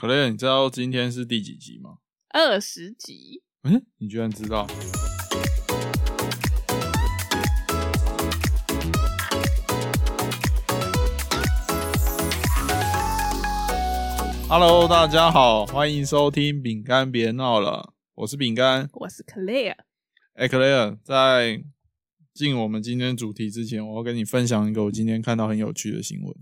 可乐，你知道今天是第几集吗？二十集，嗯，你居然知道？Hello，大家好，欢迎收听《饼干别闹了》，我是饼干。我是 Claire。哎、克雷尔，在进我们今天主题之前，我要跟你分享一个我今天看到很有趣的新闻。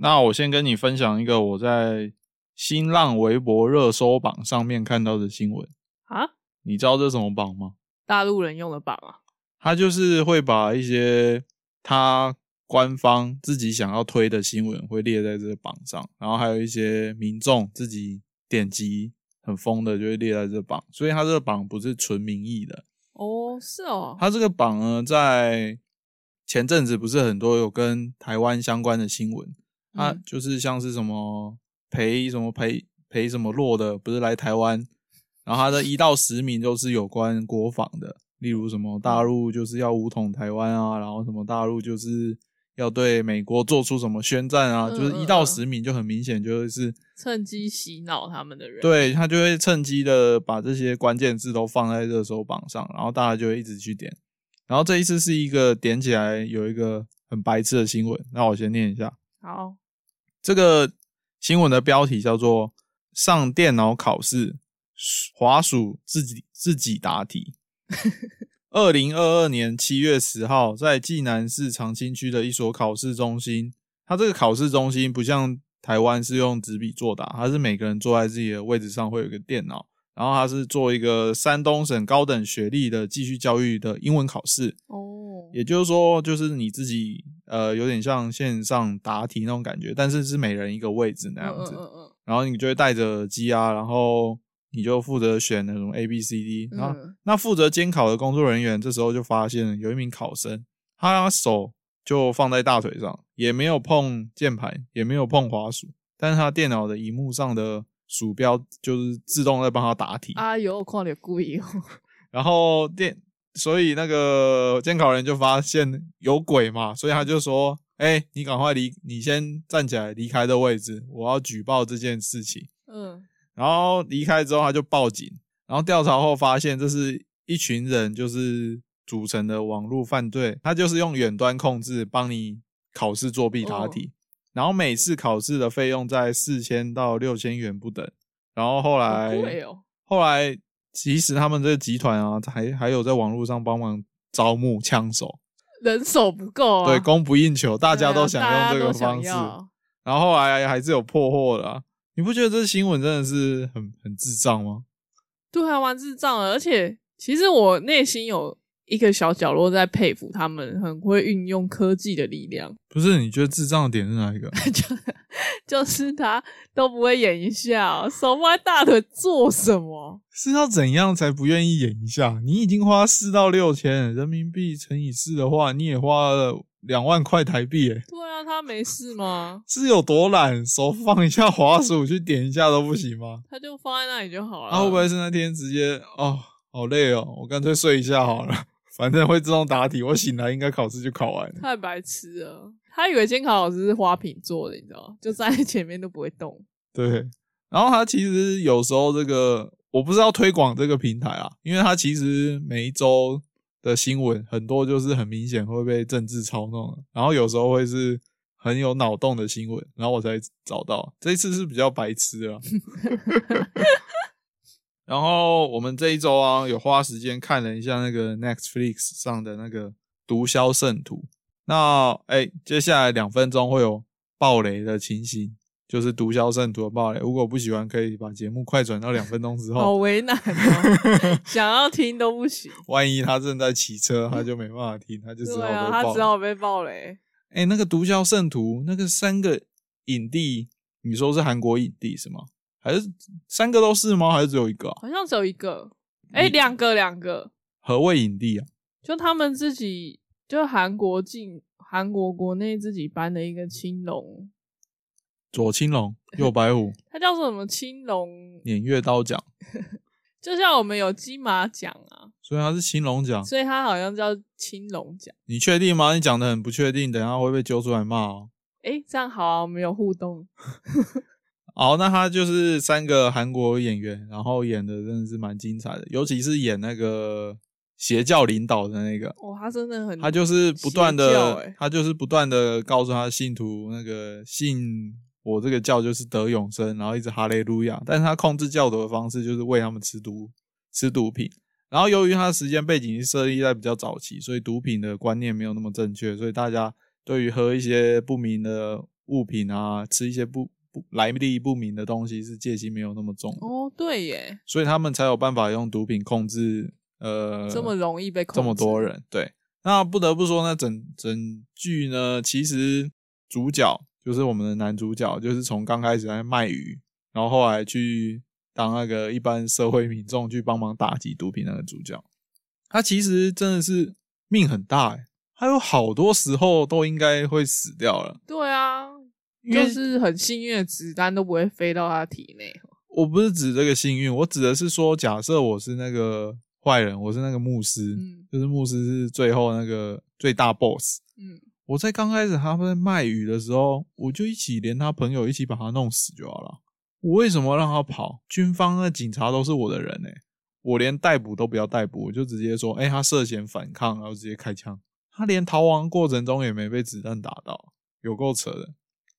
那我先跟你分享一个我在新浪微博热搜榜上面看到的新闻。啊，你知道这是什么榜吗？大陆人用的榜啊，他就是会把一些他官方自己想要推的新闻会列在这个榜上，然后还有一些民众自己点击很疯的就会列在这榜，所以他这个榜不是纯民意的。哦，是哦，他这个榜呢，在前阵子不是很多有跟台湾相关的新闻，它嗯就是像是什么裴什么裴裴什么洛的，不是来台湾，然后他的一到十名都是有关国防的，例如什么大陆就是要武统台湾啊，然后什么大陆就是要对美国做出什么宣战啊，嗯就是一到十名就很明显就是。趁机洗脑他们的人。，对他就会趁机的把这些关键字都放在热搜榜上，然后大家就会一直去点。然后这一次是一个点起来有一个很白痴的新闻，那我先念一下。好，这个新闻的标题叫做“上电脑考试，滑鼠自己自己答题”。二零二二年七月十号，在济南市长清区的一所考试中心，它这个考试中心不像台湾是用纸笔作答，它是每个人坐在自己的位置上会有一个电脑，然后他是做一个山东省高等学历的继续教育的英文考试。哦，也就是说，就是你自己呃，有点像线上答题那种感觉，但是是每人一个位置那嗯样子，嗯嗯然后你就会戴着耳机啊，然后你就负责选那种 A B C D，然后嗯那负责监考的工作人员这时候就发现有一名考生，他手就放在大腿上，也没有碰键盘，也没有碰滑鼠，但是他电脑的荧幕上的鼠标就是自动在帮他答题，嗯，哎呦，看你故意哦，然后电，所以那个监考人就发现有鬼嘛，所以他就说：“哎、你赶快离，你先站起来离开的位置，我要举报这件事情。嗯，”然后离开之后，他就报警，然后调查后发现这是一群人就是组成的网络犯罪，他就是用远端控制帮你考试作弊答题，然后每次考试的费用在四千到六千元不等，然后后好来贵哦，后来，其实他们这个集团啊，还还有在网络上帮忙招募枪手，人手不够啊，对，供不应求，大家都想用这个方式。要然后后来还是有破获的、啊，你不觉得这新闻真的是很很智障吗？对，还蛮智障的。而且，其实我内心有一个小角落在佩服他们，很会运用科技的力量。不是，你觉得智障的点是哪一个？就就是他都不会演一下哦、手放在大腿做什么？是要怎样才不愿意演一下？你已经花四到六千人民币乘以四的话，你也花了两万块台币，诶对啊，他没事吗？是有多懒？手放一下滑鼠去点一下都不行吗？他就放在那里就好了。啊，会不会是那天直接哦，好累哦，我干脆睡一下好了，反正会自动答题，我醒来应该考试就考完了。太白痴了？他以为监考老师是花瓶做的，你知道吗？就站在前面都不会动。对，然后他其实有时候这个我不知道推广这个平台啊，因为他其实每一周的新闻很多就是很明显会被政治操弄的，然后有时候会是很有脑洞的新闻，然后我才找到，这一次是比较白痴的啊。然后我们这一周啊，有花时间看了一下那个 Netflix 上的那个《毒枭圣徒》。那哎，接下来两分钟会有暴雷的情形，就是《毒枭圣徒》的暴雷。如果不喜欢，可以把节目快转到两分钟之后好。为难哦，想要听都不行。万一他正在骑车，他就没办法听，他就只好对啊，被爆他只。好被暴雷。哎，那个《毒枭圣徒》那个三个影帝，你说是韩国影帝是吗？还是三个都是吗？还是只有一个、啊？好像只有一个，哎、你两个两个，何谓影帝啊？就他们自己，就韩国进韩国国内自己颁的一个青龙，左青龙，右白虎，他叫做什么青龙？偃月刀奖，就像我们有金马奖啊，所以他是青龙奖。所以他好像叫青龙奖。你确定吗？你讲的很不确定，等一下会被揪出来骂哦。哎、这样好啊，我们有互动。好，那他就是三个韩国演员，然后演的真的是蛮精彩的，尤其是演那个邪教领导的那个，哦，他真的很，他就是不断的欸，他就是不断的告诉他的信徒，那个信我这个教就是得永生，然后一直哈利路亚。但是他控制教徒的方式就是喂他们吃毒吃毒品。然后由于他的时间背景是设立在比较早期，所以毒品的观念没有那么正确，所以大家对于喝一些不明的物品啊，吃一些不不来历不明的东西是戒心没有那么重，哦，对耶，所以他们才有办法用毒品控制呃这么容易被控制，这么多人，对。那不得不说呢，整整剧呢，其实主角就是我们的男主角，就是从刚开始在卖鱼，然后后来去当那个一般社会民众去帮忙打击毒品那个主角，他其实真的是命很大诶、他有好多时候都应该会死掉了，对啊，就是很幸运的子弹都不会飞到他体内。我不是指这个幸运，我指的是说，假设我是那个坏人，我是那个牧师，嗯就是牧师是最后那个最大 boss。嗯，我在刚开始他们在卖鱼的时候，我就一起连他朋友一起把他弄死就好了。我为什么让他跑？军方的警察都是我的人哎、我连逮捕都不要逮捕，我就直接说，哎、他涉嫌反抗，然后直接开枪。他连逃亡过程中也没被子弹打到，有够扯的。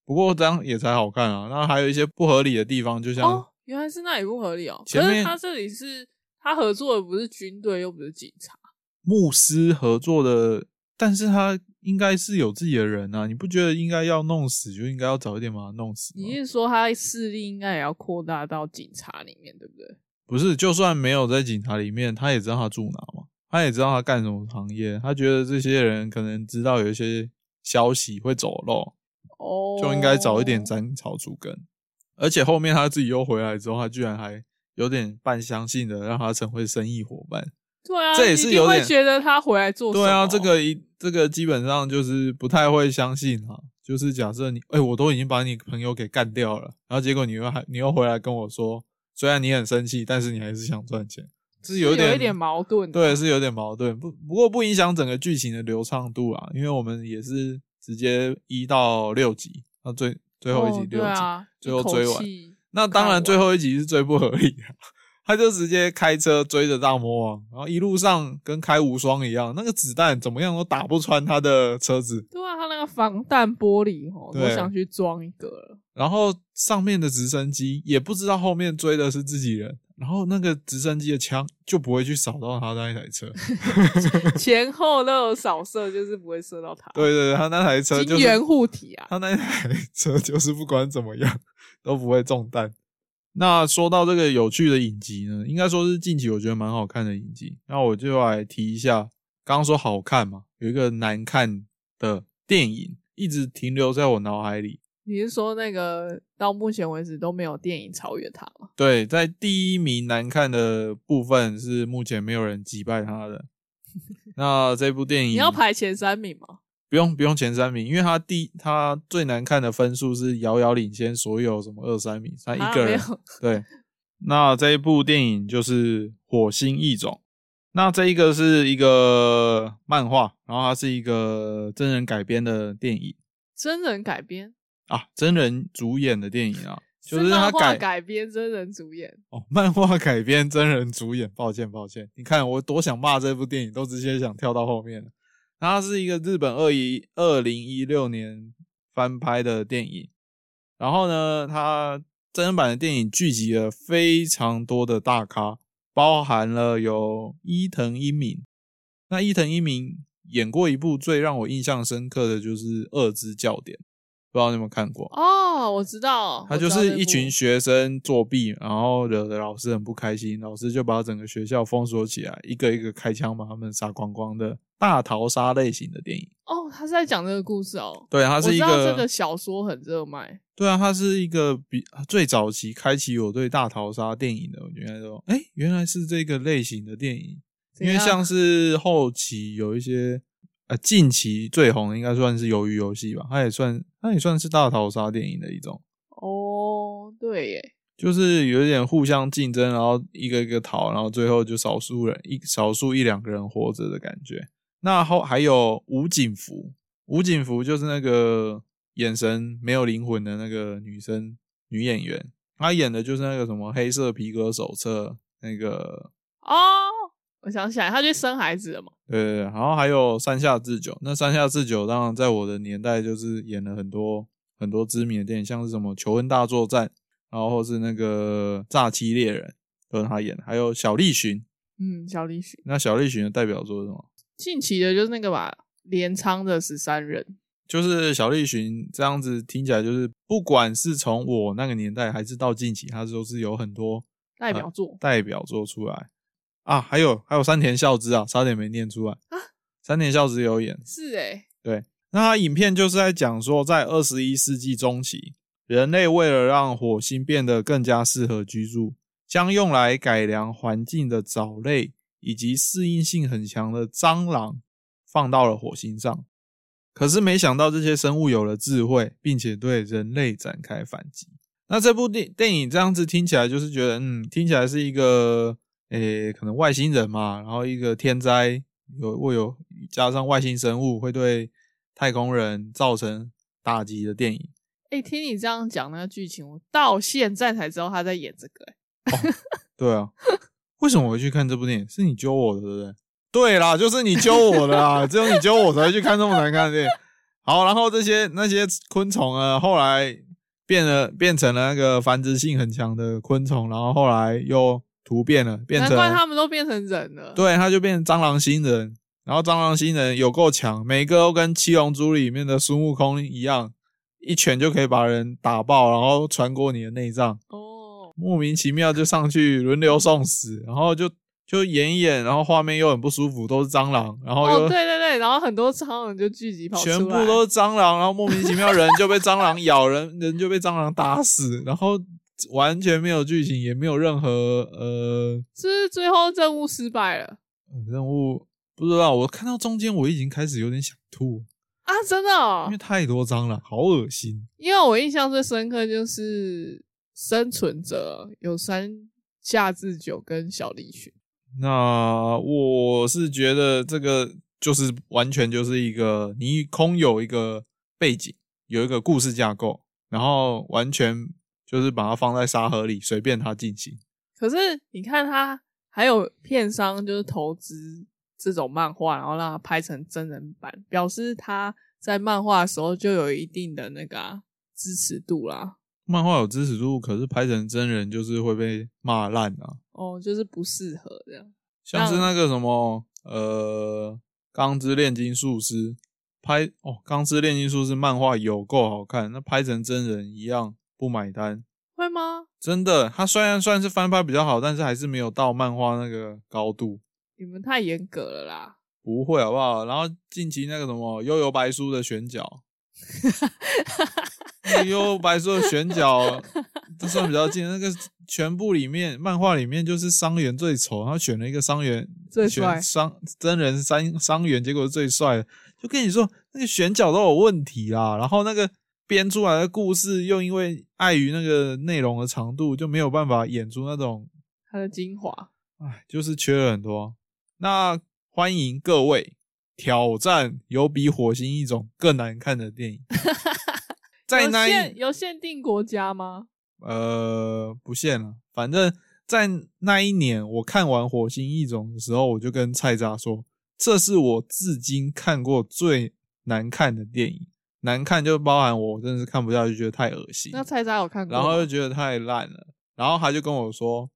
不过这样也才好看啊。那还有一些不合理的地方，就像、哦，原来是那里不合理哦。前面可是他这里是他合作的不是军队，又不是警察。牧师合作的，但是他应该是有自己的人啊，你不觉得应该要弄死就应该要早一点把他弄死？你是说他势力应该也要扩大到警察里面，对不对？不是，就算没有在警察里面，他也知道他住哪嘛，他也知道他干什么行业，他觉得这些人可能知道有一些消息会走漏，哦，就应该早一点斩草除根。而且后面他自己又回来之后，他居然还有点半相信的让他成为生意伙伴。对啊，这也是有点觉得他回来做什么。对啊，这个一这个基本上就是不太会相信哈。就是假设你，哎、我都已经把你朋友给干掉了，然后结果你又还你又回来跟我说，虽然你很生气，但是你还是想赚钱，是有点是有一点矛盾的。对，是有点矛盾。不不过不影响整个剧情的流畅度啊，因为我们也是直接一到六集，那最最后一集哦六集，最后追完那当然，最后一集是最不合理的，他就直接开车追着大魔王，然后一路上跟开无双一样，那个子弹怎么样都打不穿他的车子，对啊，他那个防弹玻璃哦，我想去装一个了。然后上面的直升机也不知道后面追的是自己人，然后那个直升机的枪就不会去扫到他那一台车，前后都有扫射，就是不会射到他。对对对，他那台车就是护体啊，他那台车就是不管怎么样都不会中弹。那说到这个有趣的影集呢，应该说是近期我觉得蛮好看的影集。那我就来提一下，刚刚说好看嘛，有一个难看的电影一直停留在我脑海里。你是说那个到目前为止都没有电影超越它吗？对，在第一名难看的部分是目前没有人击败他的。那这部电影你要排前三名吗？不用不用前三名，因为他第他最难看的分数是遥遥领先所有什么二三名，他一啊个人。对，那这一部电影就是《火星异种》。那这一个是一个漫画，然后它是一个真人改编的电影真人改编，啊，真人主演的电影啊，就是他改改编真人主演。哦，漫画改编真人主演。抱歉抱歉，你看我多想骂这部电影，都直接想跳到后面了。它是一个日本二一二零一六年翻拍的电影，然后呢，它真人版的电影聚集了非常多的大咖，包含了有伊藤英明。那伊藤英明演过一部最让我印象深刻的就是《二之教典》，不知道你有没有看过？哦，我知道，他就是一群学生作弊，然后惹得老师很不开心，老师就把整个学校封锁起来，一个一个开枪把他们杀光光的大逃杀类型的电影。哦，他是在讲这个故事哦。对，它我知道是一个这个小说很热卖，对啊，它是一个比最早期开启我对大逃杀电影的，我原来说，哎，原来是这个类型的电影，因为像是后期有一些。呃，近期最红的应该算是《鱿鱼游戏》吧，它也算，它也算是大逃杀电影的一种。哦，对耶，就是有一点互相竞争，然后一个一个逃，然后最后就少数人一少数一两个人活着的感觉。那后还有吴景福，吴景福就是那个眼神没有灵魂的那个女生女演员，她演的就是那个什么《黑色皮革手册》那个，哦，我想起来，他去生孩子了嘛？对对对，然后还有山下智久，那山下智久当然在我的年代就是演了很多很多知名的电影，像是什么《求婚大作战》，然后或是那个《诈欺猎人》都是他演的，还有小栗旬。嗯，小栗旬。那小栗旬的代表作是什么？近期的就是那个吧，镰仓的十三人。就是小栗旬这样子听起来，就是不管是从我那个年代，还是到近期，他都是有很多代表作。代表作出来啊，还有还有山田孝之啊，差点没念出来啊。山田孝之有演，是诶、对。那他影片就是在讲说，在二十一世纪中期，人类为了让火星变得更加适合居住，将用来改良环境的藻类以及适应性很强的蟑螂放到了火星上。可是没想到这些生物有了智慧，并且对人类展开反击。那这部电电影这样子听起来，就是觉得，嗯，听起来是一个，诶，可能外星人嘛，然后一个天灾有会有加上外星生物会对太空人造成打击的电影。哎、听你这样讲那个剧情，我到现在才知道他在演这个、欸。对啊，为什么我会去看这部电影？是你揪我的，对不对？对啦，就是你揪我的啦，只有你揪我才会去看这么难看的电影。好，然后这些那些昆虫啊，后来变了，变成了那个繁殖性很强的昆虫，然后后来又突变了，变成难怪他们都变成人了。，对，他就变成蟑螂星人。然后蟑螂星人有够强，每个都跟七龙珠里面的孙悟空一样，一拳就可以把人打爆，然后穿过你的内脏。哦，莫名其妙就上去轮流送死，然后就就演一演，然后画面又很不舒服，都是蟑螂，然后哦，又对对对，然后很多蟑螂就聚集跑出来，全部都是蟑螂，然后莫名其妙人就被蟑螂咬，人人就被蟑螂打死，然后完全没有剧情，也没有任何呃是是最后任务失败了任务，不知道。我看到中间我已经开始有点想吐，啊？真的、哦因为，太多章了，好恶心。因为我印象最深刻就是生存者有山下智久跟小栗旬，那我是觉得这个就是完全就是一个你空有一个背景，有一个故事架构，然后完全就是把它放在沙盒里，随便它进行。可是你看他还有片商就是投资这种漫画，然后让它拍成真人版，表示他在漫画的时候就有一定的那个啊、支持度啦。漫画有支持度，可是拍成真人就是会被骂烂啊。哦，就是不适合这样。像是那个什么呃，《钢之炼金术师》拍哦，《钢之炼金术师》漫画有够好看，那拍成真人一样不买单。会吗？真的，它虽然算是翻拍比较好，但是还是没有到漫画那个高度。你们太严格了啦！不会好不好？然后近期那个什么《悠悠白书》的选角，那个悠悠白书的选角，这算比较近。那个全部里面漫画里面就是伤员最丑，然后选了一个伤员最帅选伤真人伤伤员，结果是最帅的。就跟你说，那个选角都有问题啦。然后那个编出来的故事又因为碍于那个内容的长度，就没有办法演出那种它的精华。哎，就是缺了很多。那欢迎各位挑战有比火星异种更难看的电影，在有那有限定国家吗？呃不限了，反正在那一年我看完火星异种的时候，我就跟菜渣说，这是我至今看过最难看的电影。难看就包含我真的是看不下去，觉得太恶心。那菜渣我看过？然后就觉得太烂了，然后他就跟我说，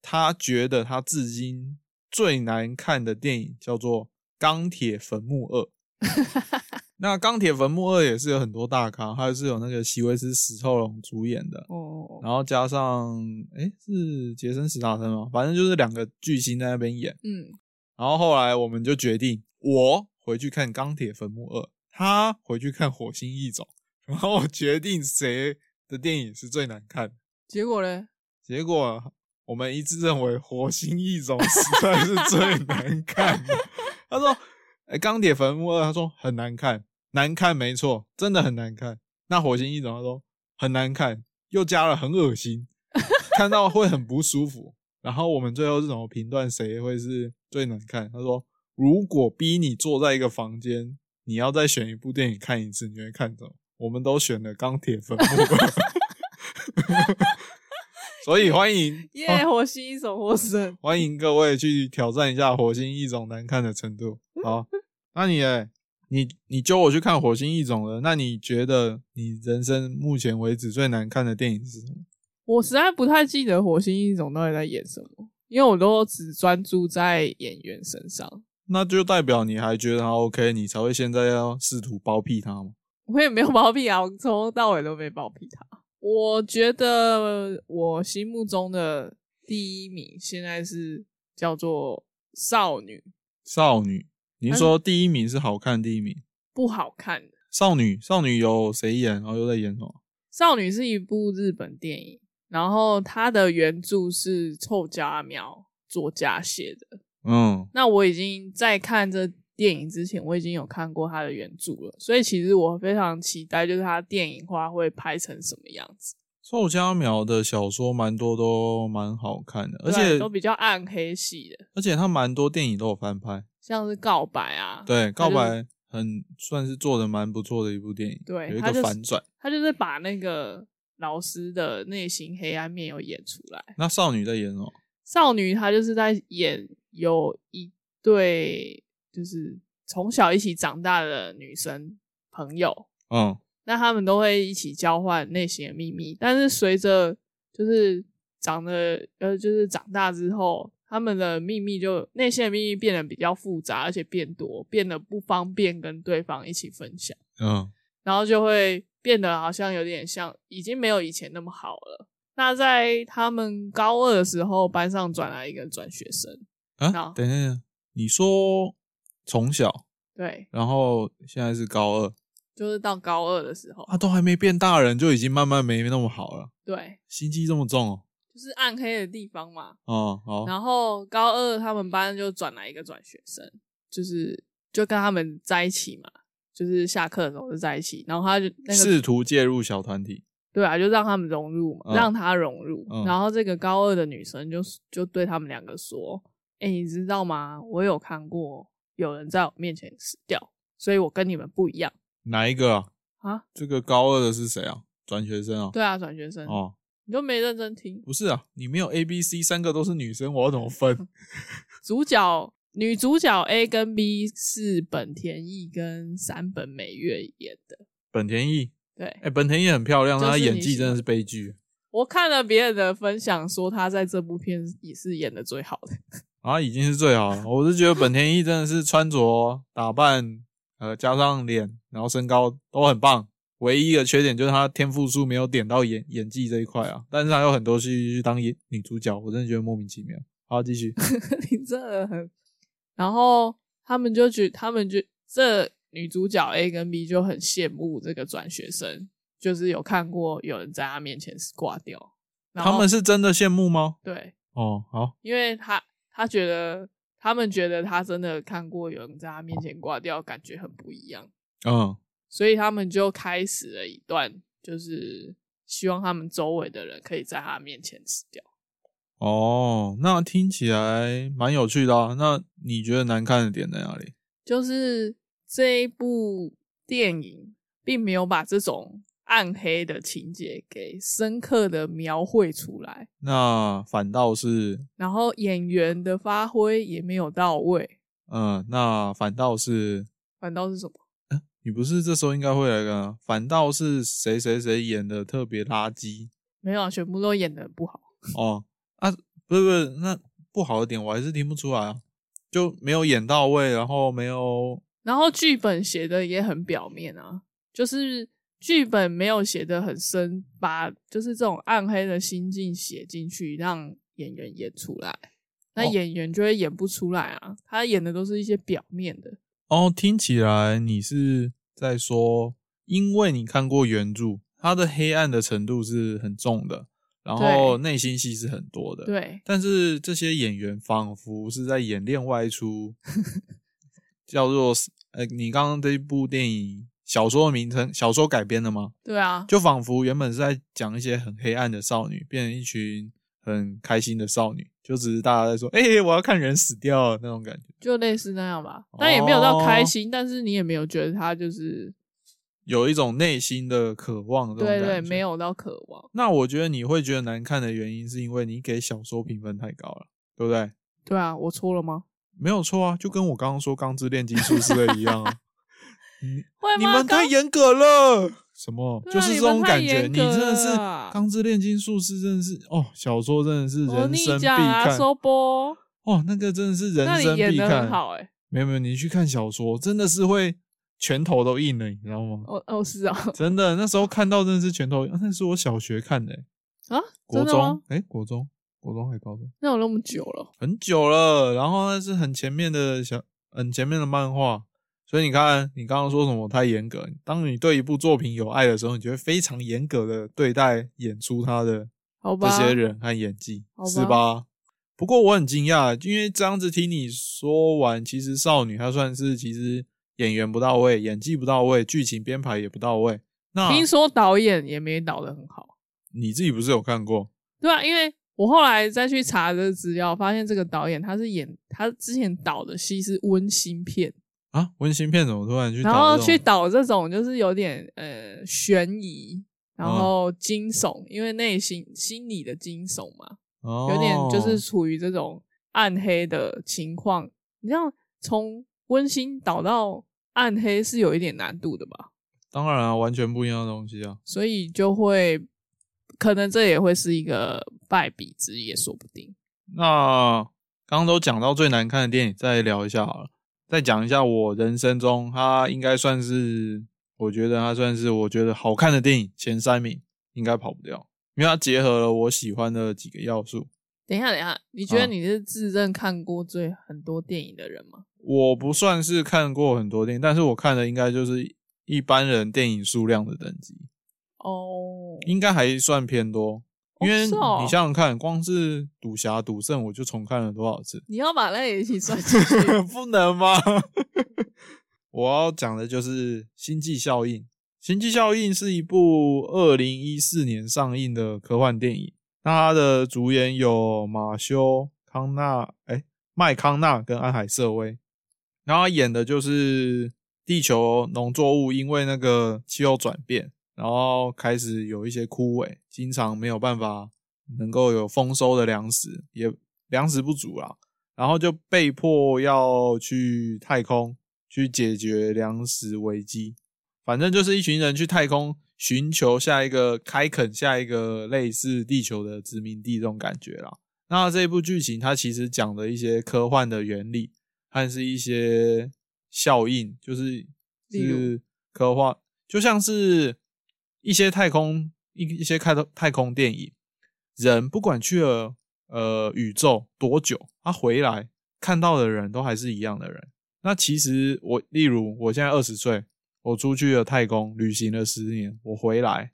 他觉得他至今最难看的电影叫做《钢铁坟墓二》。那《钢铁坟墓二》也是有很多大咖，还是有那个席维斯·史特龙主演的，哦，然后加上诶是杰森·史塔森吗？反正就是两个巨星在那边演。嗯，然后后来我们就决定，我回去看《钢铁坟墓二》，他回去看《火星异种》，然后决定谁的电影是最难看的。结果呢？结果我们一致认为《火星异种》实在是最难看的。他说：“哎，《钢铁坟墓二》，他说很难看，难看没错，真的很难看。那《火星异种》，他说很难看，又加了很恶心，看到会很不舒服。然后我们最后是怎么评断谁会是最难看？他说：如果逼你坐在一个房间，你要再选一部电影看一次，你会看什么？我们都选了《钢铁坟墓》。所以欢迎 耶！火星异种获胜。欢迎各位去挑战一下火星异种难看的程度。好，那你诶，你你揪我去看火星异种了，那你觉得你人生目前为止最难看的电影是什么？我实在不太记得火星异种到底在演什么，因为我都只专注在演员身上。那就代表你还觉得他 OK，你才会现在要试图包庇他吗？我也没有包庇啊，我从头到尾都没包庇他。我觉得我心目中的第一名现在是叫做少女。少女，您说第一名是好看第一名？不好看的少女，少女有谁演？然后又在演什么？少女是一部日本电影，然后它的原著是臭家苗作家写的。嗯，那我已经在看这电影之前，我已经有看过他的原著了，所以其实我非常期待，就是他电影化会拍成什么样子。臭家苗的小说蛮多都蛮好看的，而且都比较暗黑系的，而且他蛮多电影都有翻拍，像是告白啊，对，告白很算是做的蛮不错的一部电影，对，有一个反转，他就是把那个老师的内心黑暗面有演出来。那少女在演什么？少女她就是在演。有一对就是从小一起长大的女生朋友，嗯，那他们都会一起交换内心的秘密。但是随着就是长得呃，就是长大之后，他们的秘密就内心的秘密变得比较复杂，而且变多，变得不方便跟对方一起分享。嗯，然后就会变得好像有点像已经没有以前那么好了。那在他们高二的时候，班上转来一个转学生。啊，等一下，你说从小对，然后现在是高二，就是到高二的时候，他都还没变大人，就已经慢慢没那么好了。对，心机这么重哦，就是暗黑的地方嘛。哦，好。然后高二他们班就转来一个转学生，就是就跟他们在一起嘛，就是下课的时候就在一起，然后他就那个试图介入小团体，对啊，就让他们融入嘛，让他融入。然后这个高二的女生就就对他们两个说。哎，你知道吗？我有看过有人在我面前死掉，所以我跟你们不一样。哪一个啊？啊，这个高二的是谁啊？转学生啊？对啊，转学生哦。你都没认真听？不是啊，你没有 A、B、C 三个都是女生，我要怎么分？主角女主角 A 跟 B 是本田翼跟三本美月演的。本田翼对，哎，本田翼很漂亮，她演技真的是悲剧。我看了别人的分享，说她在这部片也是演的最好的。啊，已经是最好了。我是觉得本田翼真的是穿着 打扮，呃，加上脸，然后身高都很棒。唯一的缺点就是她天赋数没有点到演演技这一块啊。但是她有很多戏去当演女主角，我真的觉得莫名其妙。好，继续。你真的很。然后他们就觉，他们就这女主角 A 跟 B 就很羡慕这个转学生，就是有看过有人在他面前挂掉。他们是真的羡慕吗？对。哦，好，因为他。他觉得，他们觉得他真的看过有人在他面前挂掉，感觉很不一样。嗯，所以他们就开始了一段，就是希望他们周围的人可以在他面前死掉。哦，那听起来蛮有趣的啊。那你觉得难看的点在哪里？就是这一部电影并没有把这种。暗黑的情节给深刻的描绘出来，那反倒是，然后演员的发挥也没有到位，嗯，那反倒是，反倒是什么？你不是这时候应该会来个，反倒是谁谁谁演的特别垃圾？没有啊，全部都演的不好。哦，啊，不是不是，那不好的点我还是听不出来啊，就没有演到位，然后没有，然后剧本写的也很表面啊，就是。剧本没有写的很深，把就是这种暗黑的心境写进去，让演员演出来，那演员就会演不出来啊。他演的都是一些表面的。哦，听起来你是在说，因为你看过原著，它的黑暗的程度是很重的，然后内心戏是很多的。对，但是这些演员仿佛是在演另外一出，叫做呃，你刚刚这一部电影。小说的名称，小说改编的吗？对啊，就仿佛原本是在讲一些很黑暗的少女，变成一群很开心的少女，就只是大家在说，哎，我要看人死掉那种感觉，就类似那样吧。但也没有到开心，但是你也没有觉得他就是有一种内心的渴望，对对，没有到渴望。那我觉得你会觉得难看的原因，是因为你给小说评分太高了，对不对？对啊，我错了吗？没有错啊，就跟我刚刚说《钢之炼金术师》的一样啊。你 会吗？你们太刚严格了，什么？对啊就是这你们太种感觉，严格你真的是钢之炼金术师》真的是哦，小说真的是人生必讲啊，看收播，哦，那个真的是那人生你演的必看。很好哎。没有没有，你去看小说，真的是会拳头都硬了，你知道吗？哦哦，是啊，真的，那时候看到真的是拳头，啊那是我小学看的欸、啊，国中真的吗？，哎、国中，国中还高中，那有那么久了？很久了。然后那是很前面的小，很前面的漫画，所以你看，你刚刚说什么太严格？当你对一部作品有爱的时候，你就会非常严格的对待演出他的这，些人和演技，吧是吧？不过我很惊讶，因为这样子听你说完，其实少女她算是其实演员不到位，演技不到位，剧情编排也不到位。那听说导演也没导的很好，你自己不是有看过？对啊，因为我后来再去查这个资料，发现这个导演他是演他之前导的戏是温馨片，啊，温馨片怎么突然去然后去导这种就是有点呃悬疑，然嗯后惊悚，因为内心心理的惊悚嘛，哦有点就是处于这种暗黑的情况。你像从温馨导到暗黑是有一点难度的吧？当然啊，完全不一样的东西啊。所以就会可能这也会是一个败笔之也说不定。那刚刚都讲到最难看的电影，再聊一下好了。再讲一下我人生中，它应该算是，我觉得它算是我觉得好看的电影前三名，应该跑不掉，因为它结合了我喜欢的几个要素。等一下，等一下，你觉得啊你是自认看过最很多电影的人吗？我不算是看过很多电影，但是我看的应该就是一般人电影数量的等级，哦，应该还算偏多。因为你想想看，光是赌侠、赌圣，我就重看了多少次？你要把那也一起算进去。不能吗？我要讲的就是《星际效应》。《星际效应》是一部二零一四年上映的科幻电影。那它的主演有马修·康纳，哎，麦康纳跟安海瑟薇。然后他演的就是地球农作物因为那个气候转变，然后开始有一些枯萎，经常没有办法能够有丰收的粮食，也粮食不足啦。然后就被迫要去太空去解决粮食危机。反正就是一群人去太空寻求下一个开垦下一个类似地球的殖民地这种感觉啦。那这部剧情它其实讲的一些科幻的原理，还是一些效应，就是是科幻，就像是一些太空一一些开太空电影，人不管去了呃宇宙多久，他回来看到的人都还是一样的人。那其实我，例如我现在二十岁，我出去了太空旅行了十年，我回来，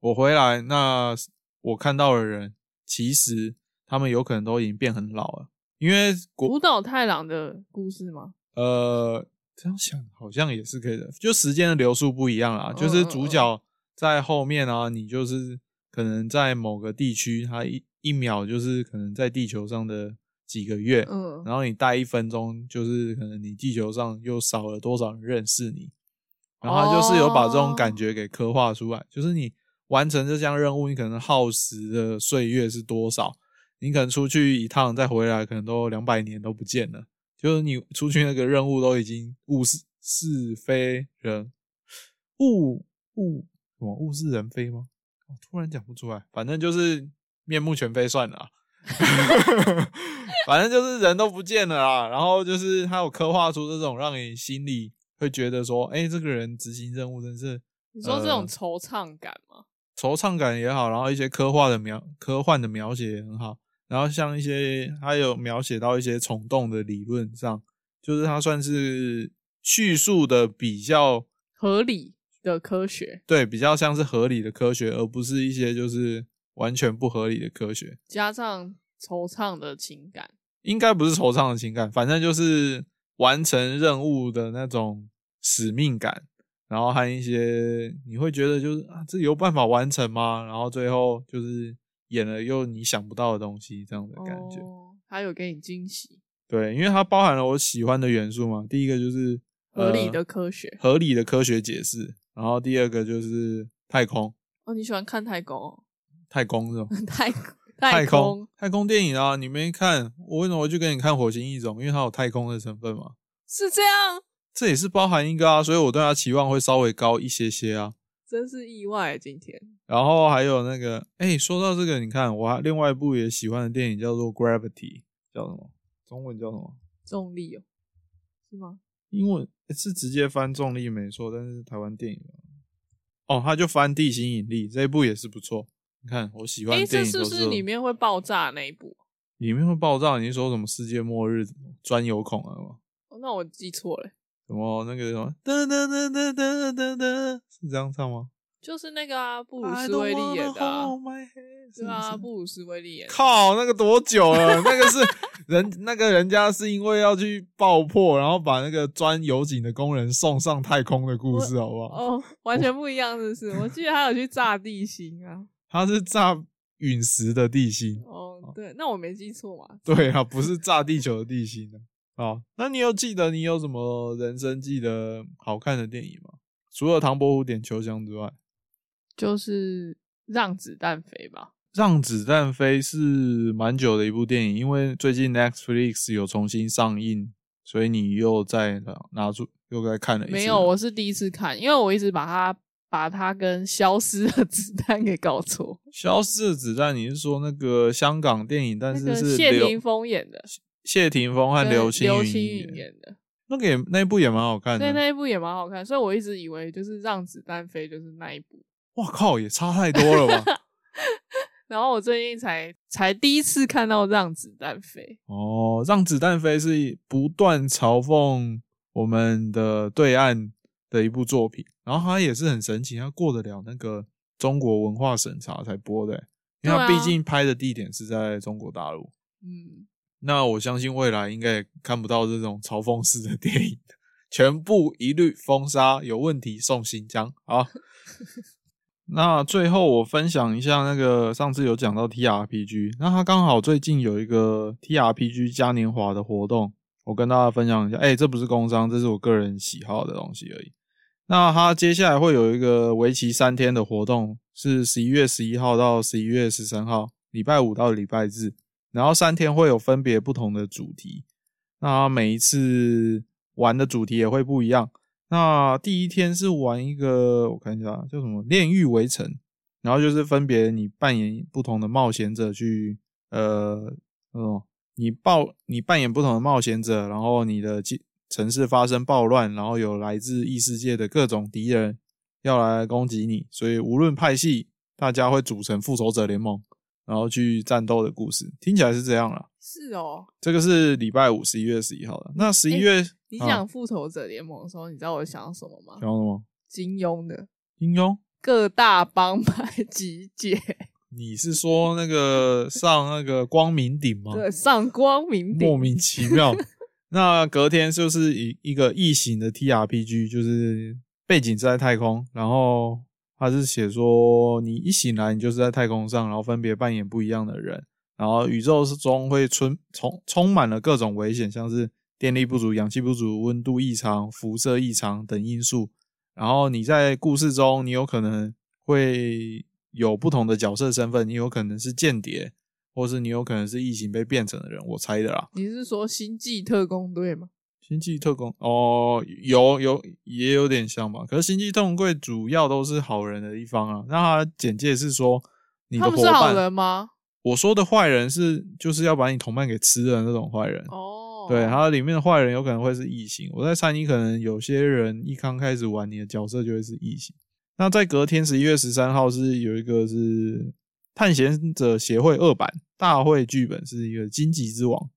我回来，那我看到的人，其实他们有可能都已经变很老了，因为国古岛太郎的故事吗？呃，这样想好像也是可以的，就时间的流速不一样啦。嗯就是主角在后面啊，你就是可能在某个地区，它一一秒就是可能在地球上的几个月，嗯，然后你待一分钟，就是可能你地球上又少了多少人认识你，然后他就是有把这种感觉给刻画出来，就是你完成这项任务，你可能耗时的岁月是多少，你可能出去一趟再回来，可能都两百年都不见了，就是你出去那个任务都已经物是是非人物物什么物是人非吗？我突然讲不出来，反正就是面目全非算了啊。反正就是人都不见了啦，然后就是他有刻画出这种让你心里会觉得说，哎、这个人执行任务真是你说这种呃惆怅感吗？惆怅感也好，然后一些科幻的描科幻的描写也很好，然后像一些他有描写到一些虫洞的理论上，就是他算是叙述的比较合理的科学对，比较像是合理的科学，而不是一些就是完全不合理的科学。加上惆怅的情感，应该不是惆怅的情感，反正就是完成任务的那种使命感，然后和一些你会觉得就是啊，这有办法完成吗？然后最后就是演了又你想不到的东西，这样的感觉。哦，他有给你惊喜，对，因为它包含了我喜欢的元素嘛。第一个就是合理呃的科学，合理的科学解释，然后第二个就是太空，哦，你喜欢看太空哦？太空是吧？太太空太空电影啊，你没看，我为什么会去跟你看火星异种？因为它有太空的成分嘛。是这样，这也是包含一个啊，所以我对它期望会稍微高一些些啊。真是意外今天。然后还有那个，哎，说到这个，你看我还另外一部也喜欢的电影叫做《Gravity》，叫什么？中文叫什么？重力哦，是吗？英文是直接翻重力没错，但是台湾电影哦，他就翻地心引力这一部也是不错。你看我喜欢哎，电影是不是里面会爆炸那一部？里面会爆炸？你是说什么世界末日钻油孔啊吗？哦，那我记错了。什么那个什么噔噔噔噔噔噔噔，是这样唱吗？就是那个啊，布鲁斯威利演的、啊对啊，布鲁斯威利演的。靠，那个多久了？那个是人，那个人家是因为要去爆破，然后把那个钻油井的工人送上太空的故事，好不好？哦，完全不一样，是不是？我记得他有去炸地心啊。他是炸陨石的地心，哦，对，那我没记错嘛？对啊，不是炸地球的地心啊。好，那你有记得你有什么人生记得好看的电影吗？除了唐伯虎点秋香之外，就是让子弹飞吧。让子弹飞是蛮久的一部电影，因为最近 Netflix 有重新上映，所以你又再拿出又再看了一次。没有，我是第一次看，因为我一直把它把它跟消失的子弹给搞错。消失的子弹，你是说那个香港电影，但是是谢霆锋演的，谢霆锋和刘青刘青云云演的，那个也那一部也蛮好看对，的。那一部也蛮好看，所以我一直以为就是让子弹飞就是那一部。哇靠，也差太多了吧？然后我最近才才第一次看到让子弹飞，哦，让子弹飞是不断嘲讽我们的对岸的一部作品，然后它也是很神奇，它过得了那个中国文化审查才播的，因为它毕竟拍的地点是在中国大陆。嗯，那我相信未来应该也看不到这种嘲讽式的电影，全部一律封杀，有问题送新疆。好，那最后我分享一下那个上次有讲到 TRPG，那它刚好最近有一个 TRPG 嘉年华的活动，我跟大家分享一下。哎、这不是工商，这是我个人喜好的东西而已。那它接下来会有一个为期三天的活动，是十一月十一号到十一月十三号，礼拜五到礼拜日。然后三天会有分别不同的主题，那每一次玩的主题也会不一样。那第一天是玩一个，我看一下叫什么《炼狱围城》，然后就是分别你扮演不同的冒险者去，呃，哦，你报你扮演不同的冒险者，然后你的城城市发生暴乱，然后有来自异世界的各种敌人要来攻击你，所以无论派系，大家会组成复仇者联盟。然后去战斗的故事，听起来是这样啦。是哦。这个是礼拜五，十一月十一号的。那十一月，你啊讲复仇者联盟的时候，你知道我想到什么吗讲？什么？金庸的金庸？各大帮派集结，你是说那个 上那个光明顶吗？对，上光明顶，莫名其妙。那隔天就是一一个异形的 TRPG，就是背景是在太空，然后他是写说你一醒来，你就是在太空上，然后分别扮演不一样的人，然后宇宙中会充充充满了各种危险，像是电力不足、氧气不足、温度异常、辐射异常等因素。然后你在故事中，你有可能会有不同的角色身份，你有可能是间谍，或是你有可能是异形被变成的人，我猜的啦。你是说星际特工队吗？星际特工哦，有有也有点像吧。可是星际特工队主要都是好人的一方啊。那他简介是说，你的伙他们是好，人吗？我说的坏人是就是要把你同伴给吃的那种坏人。哦，对，它里面的坏人有可能会是异形。我在猜，你可能有些人一刚开始玩，你的角色就会是异形。那在隔天十一月十三号是有一个是探险者协会二版大会剧本，是一个荆棘之王。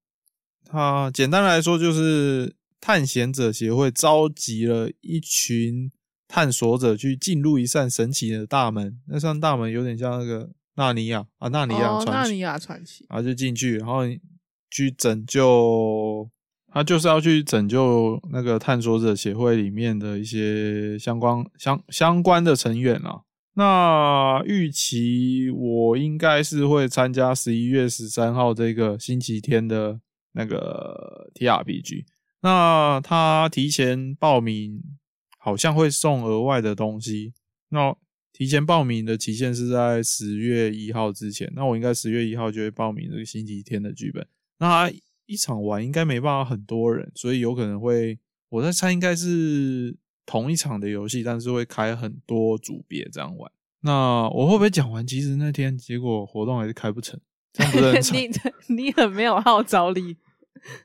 它简单来说就是探险者协会召集了一群探索者去进入一扇神奇的大门，那扇大门有点像那个纳尼亚啊，纳尼亚哦，传奇。纳尼亚传奇，然后就进去，然后去拯救，他就是要去拯救那个探索者协会里面的一些相关相相关的成员啊。那预期我应该是会参加十一月十三号这个星期天的那个 TRPG。那他提前报名好像会送额外的东西。那提前报名的期限是在十月一号之前，那我应该十月一号就会报名这个星期天的剧本。那一场玩应该没办法很多人，所以有可能会我在猜应该是同一场的游戏，但是会开很多组别这样玩。那我会不会讲完？其实那天结果活动还是开不成，这样不是很惨？你你很没有号召力。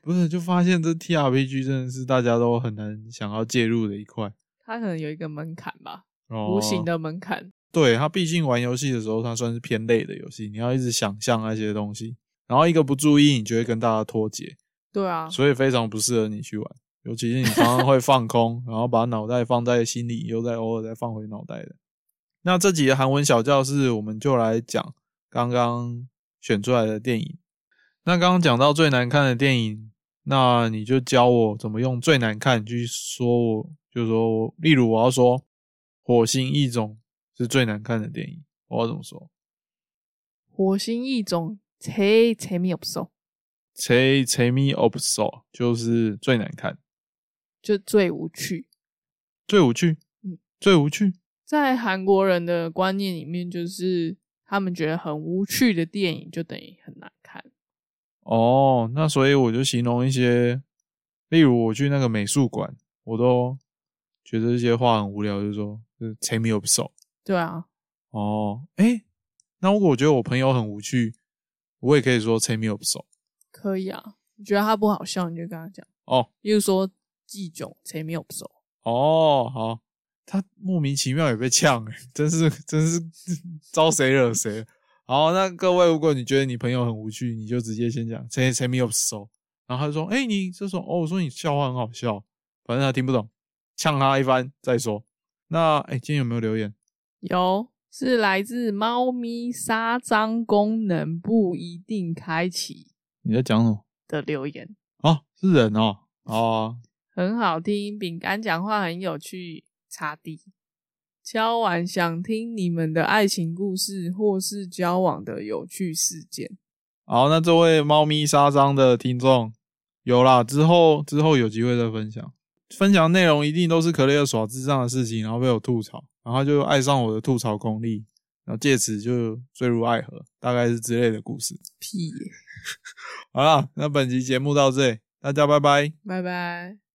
不是，就发现这 T R P G 真的是大家都很难想要介入的一块。它可能有一个门槛吧，哦无形的门槛。对它，毕竟玩游戏的时候，它算是偏累的游戏，你要一直想象那些东西，然后一个不注意，你就会跟大家脱节，对啊，所以非常不适合你去玩。尤其是你常常会放空，然后把脑袋放在心里，又再偶尔再放回脑袋的。那这集的韩文小教室，我们就来讲刚刚选出来的电影。那刚刚讲到最难看的电影，那你就教我怎么用最难看去说我，就是说，例如我要说《火星异种》是最难看的电影，我要怎么说？火星异种재재미없어， 재재미없어就是最难看、就最无趣。最无趣，嗯，最无趣。在韩国人的观念里面，就是他们觉得很无趣的电影就等于很难看。哦，那所以我就形容一些，例如我去那个美术馆，我都觉得这些话很无聊，就是说，就是재미없어。对啊，哦，诶，那如果我觉得我朋友很无趣， 我也可以说 “take me up so”。可以啊，你觉得他不好笑，你就跟他讲哦。例如说“季囧 take me up so”。哦，好，他莫名其妙也被呛，哎，真是真 是招谁惹谁。好，那各位，如果你觉得你朋友很无趣，你就直接先讲 “take take me up so”，然后他就说：“哎、你这说哦，我说你笑话很好笑，反正他听不懂，呛他一番再说。那”、哎，今天有没有留言？有，是来自猫咪杀蟑功能不一定开启你在讲什么？的留言，啊，是人哦，哦，很好听，饼干讲话很有趣，擦地。敲完想听你们的爱情故事或是交往的有趣事件。好，那这位猫咪杀蟑的听众有啦，之后之后有机会再分享。分享内容一定都是可雷尔耍智障的事情，然后被我吐槽，然后就爱上我的吐槽功力，然后借此就坠入爱河，大概是之类的故事。屁耶，好啦，那本期节目到这里，大家拜拜。拜拜。